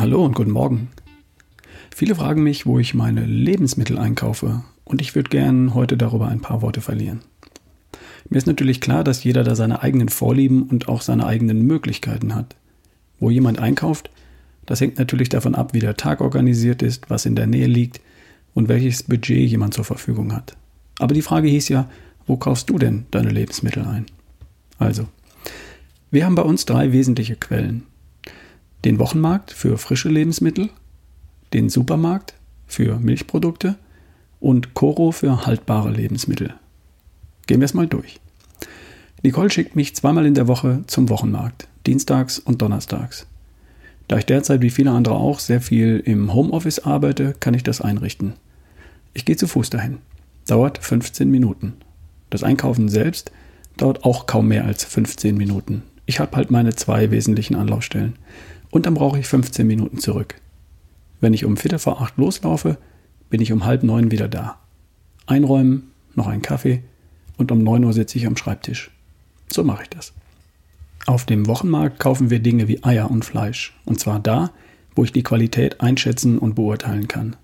Hallo und guten Morgen. Viele fragen mich, wo ich meine Lebensmittel einkaufe und ich würde gern heute darüber ein paar Worte verlieren. Mir ist natürlich klar, dass jeder da seine eigenen Vorlieben und auch seine eigenen Möglichkeiten hat. Wo jemand einkauft, das hängt natürlich davon ab, wie der Tag organisiert ist, was in der Nähe liegt und welches Budget jemand zur Verfügung hat. Aber die Frage hieß ja, wo kaufst du denn deine Lebensmittel ein? Also, wir haben bei uns drei wesentliche Quellen. Den Wochenmarkt für frische Lebensmittel, den Supermarkt für Milchprodukte und Coro für haltbare Lebensmittel. Gehen wir es mal durch. Nicole schickt mich zweimal in der Woche zum Wochenmarkt, dienstags und donnerstags. Da ich derzeit wie viele andere auch sehr viel im Homeoffice arbeite, kann ich das einrichten. Ich gehe zu Fuß dahin. Dauert 15 Minuten. Das Einkaufen selbst dauert auch kaum mehr als 15 Minuten. Ich habe halt meine zwei wesentlichen Anlaufstellen. Und dann brauche ich 15 Minuten zurück. Wenn ich um Viertel vor acht loslaufe, bin ich um halb neun wieder da. Einräumen, noch einen Kaffee und um neun Uhr sitze ich am Schreibtisch. So mache ich das. Auf dem Wochenmarkt kaufen wir Dinge wie Eier und Fleisch. Und zwar da, wo ich die Qualität einschätzen und beurteilen kann.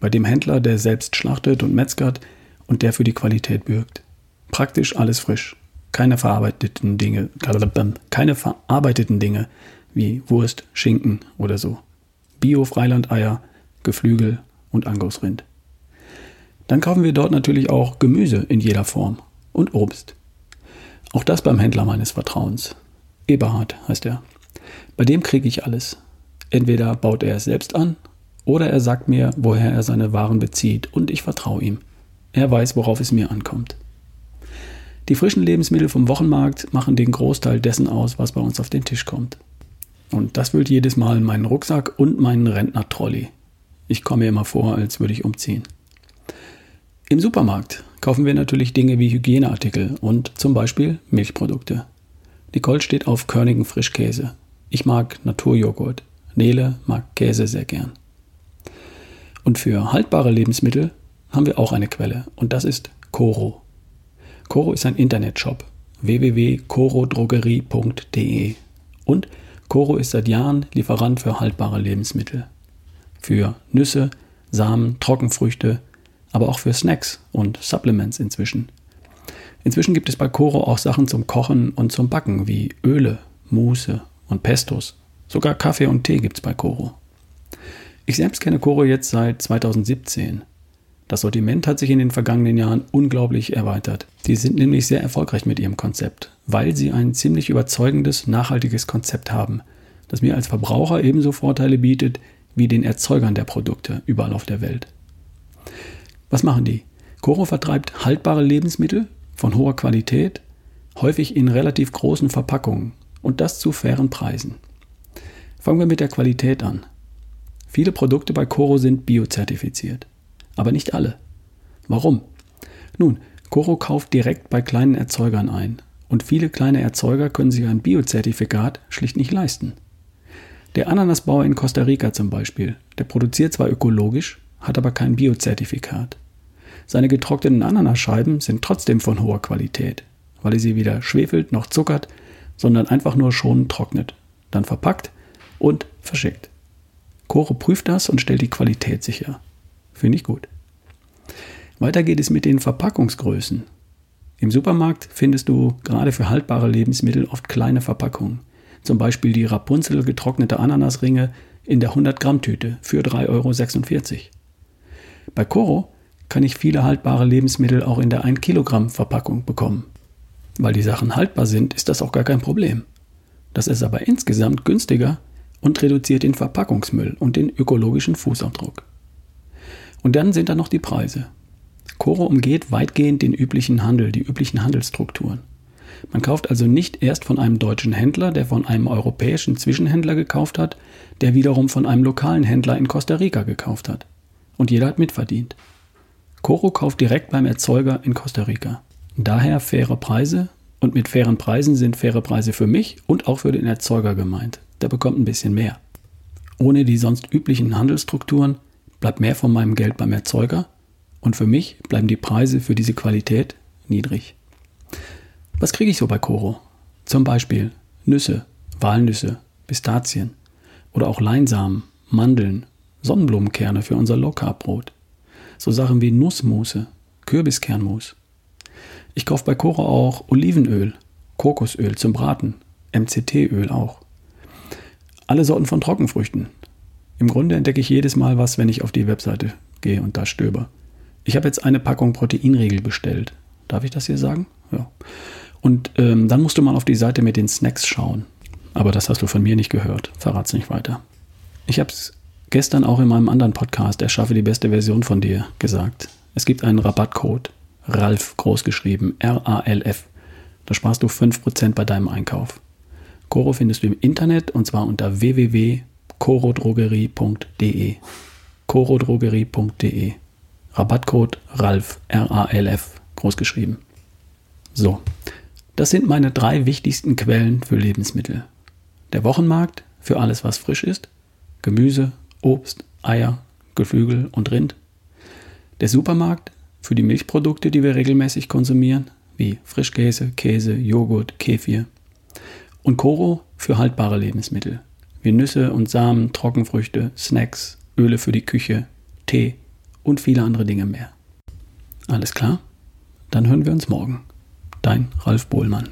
Bei dem Händler, der selbst schlachtet und metzgert und der für die Qualität bürgt. Praktisch alles frisch. Keine verarbeiteten Dinge, keine verarbeiteten Dinge wie Wurst, Schinken oder so. Bio-Freilandeier, Geflügel und Angusrind. Dann kaufen wir dort natürlich auch Gemüse in jeder Form und Obst. Auch das beim Händler meines Vertrauens. Eberhard heißt er. Bei dem kriege ich alles. Entweder baut er es selbst an oder er sagt mir, woher er seine Waren bezieht und ich vertraue ihm. Er weiß, worauf es mir ankommt. Die frischen Lebensmittel vom Wochenmarkt machen den Großteil dessen aus, was bei uns auf den Tisch kommt. Und das wühlt jedes Mal meinen Rucksack und meinen Rentner-Trolley. Ich komme mir immer vor, als würde ich umziehen. Im Supermarkt kaufen wir natürlich Dinge wie Hygieneartikel und zum Beispiel Milchprodukte. Nicole steht auf Körnigen Frischkäse. Ich mag Naturjoghurt. Nele mag Käse sehr gern. Und für haltbare Lebensmittel haben wir auch eine Quelle und das ist Coro. Coro ist ein Internetshop www.corodrogerie.de und Coro ist seit Jahren Lieferant für haltbare Lebensmittel. Für Nüsse, Samen, Trockenfrüchte, aber auch für Snacks und Supplements inzwischen. Inzwischen gibt es bei Coro auch Sachen zum Kochen und zum Backen wie Öle, Muße und Pestos. Sogar Kaffee und Tee gibt es bei Coro. Ich selbst kenne Coro jetzt seit 2017 das Sortiment hat sich in den vergangenen Jahren unglaublich erweitert. Sie sind nämlich sehr erfolgreich mit ihrem Konzept, weil sie ein ziemlich überzeugendes, nachhaltiges Konzept haben, das mir als Verbraucher ebenso Vorteile bietet wie den Erzeugern der Produkte überall auf der Welt. Was machen die? Coro vertreibt haltbare Lebensmittel von hoher Qualität, häufig in relativ großen Verpackungen und das zu fairen Preisen. Fangen wir mit der Qualität an. Viele Produkte bei Coro sind biozertifiziert aber nicht alle. Warum? Nun, Coro kauft direkt bei kleinen Erzeugern ein und viele kleine Erzeuger können sich ein Biozertifikat schlicht nicht leisten. Der Ananasbauer in Costa Rica zum Beispiel, der produziert zwar ökologisch, hat aber kein Biozertifikat. Seine getrockneten Ananascheiben sind trotzdem von hoher Qualität, weil er sie weder schwefelt noch zuckert, sondern einfach nur schonend trocknet, dann verpackt und verschickt. Coro prüft das und stellt die Qualität sicher. Finde ich gut. Weiter geht es mit den Verpackungsgrößen. Im Supermarkt findest du gerade für haltbare Lebensmittel oft kleine Verpackungen. Zum Beispiel die Rapunzel getrocknete Ananasringe in der 100 Gramm Tüte für 3,46 Euro. Bei Coro kann ich viele haltbare Lebensmittel auch in der 1 Kilogramm Verpackung bekommen. Weil die Sachen haltbar sind, ist das auch gar kein Problem. Das ist aber insgesamt günstiger und reduziert den Verpackungsmüll und den ökologischen Fußabdruck. Und dann sind da noch die Preise. Coro umgeht weitgehend den üblichen Handel, die üblichen Handelsstrukturen. Man kauft also nicht erst von einem deutschen Händler, der von einem europäischen Zwischenhändler gekauft hat, der wiederum von einem lokalen Händler in Costa Rica gekauft hat. Und jeder hat mitverdient. Coro kauft direkt beim Erzeuger in Costa Rica. Daher faire Preise und mit fairen Preisen sind faire Preise für mich und auch für den Erzeuger gemeint. Der bekommt ein bisschen mehr. Ohne die sonst üblichen Handelsstrukturen bleibt mehr von meinem Geld beim Erzeuger und für mich bleiben die Preise für diese Qualität niedrig. Was kriege ich so bei Coro? Zum Beispiel Nüsse, Walnüsse, Pistazien oder auch Leinsamen, Mandeln, Sonnenblumenkerne für unser Low Carb Brot. So Sachen wie Nussmusse, Kürbiskernmus. Ich kaufe bei Coro auch Olivenöl, Kokosöl zum Braten, MCT-Öl auch. Alle Sorten von Trockenfrüchten. Im Grunde entdecke ich jedes Mal was, wenn ich auf die Webseite gehe und da stöber. Ich habe jetzt eine Packung Proteinriegel bestellt. Darf ich das hier sagen? Ja. Und ähm, dann musst du mal auf die Seite mit den Snacks schauen. Aber das hast du von mir nicht gehört. Verrat's nicht weiter. Ich habe es gestern auch in meinem anderen Podcast, Erschaffe die beste Version von dir, gesagt. Es gibt einen Rabattcode. RALF großgeschrieben. R-A-L-F. Da sparst du 5% bei deinem Einkauf. Coro findest du im Internet und zwar unter www.corodrogerie.de. corodrogerie.de. Rabattcode RALF, R-A-L-F, großgeschrieben. So, das sind meine drei wichtigsten Quellen für Lebensmittel. Der Wochenmarkt für alles, was frisch ist. Gemüse, Obst, Eier, Geflügel und Rind. Der Supermarkt für die Milchprodukte, die wir regelmäßig konsumieren, wie Frischkäse, Käse, Joghurt, Kefir. Und Koro für haltbare Lebensmittel, wie Nüsse und Samen, Trockenfrüchte, Snacks, Öle für die Küche, Tee und viele andere Dinge mehr. Alles klar? Dann hören wir uns morgen. Dein Ralf Bohlmann.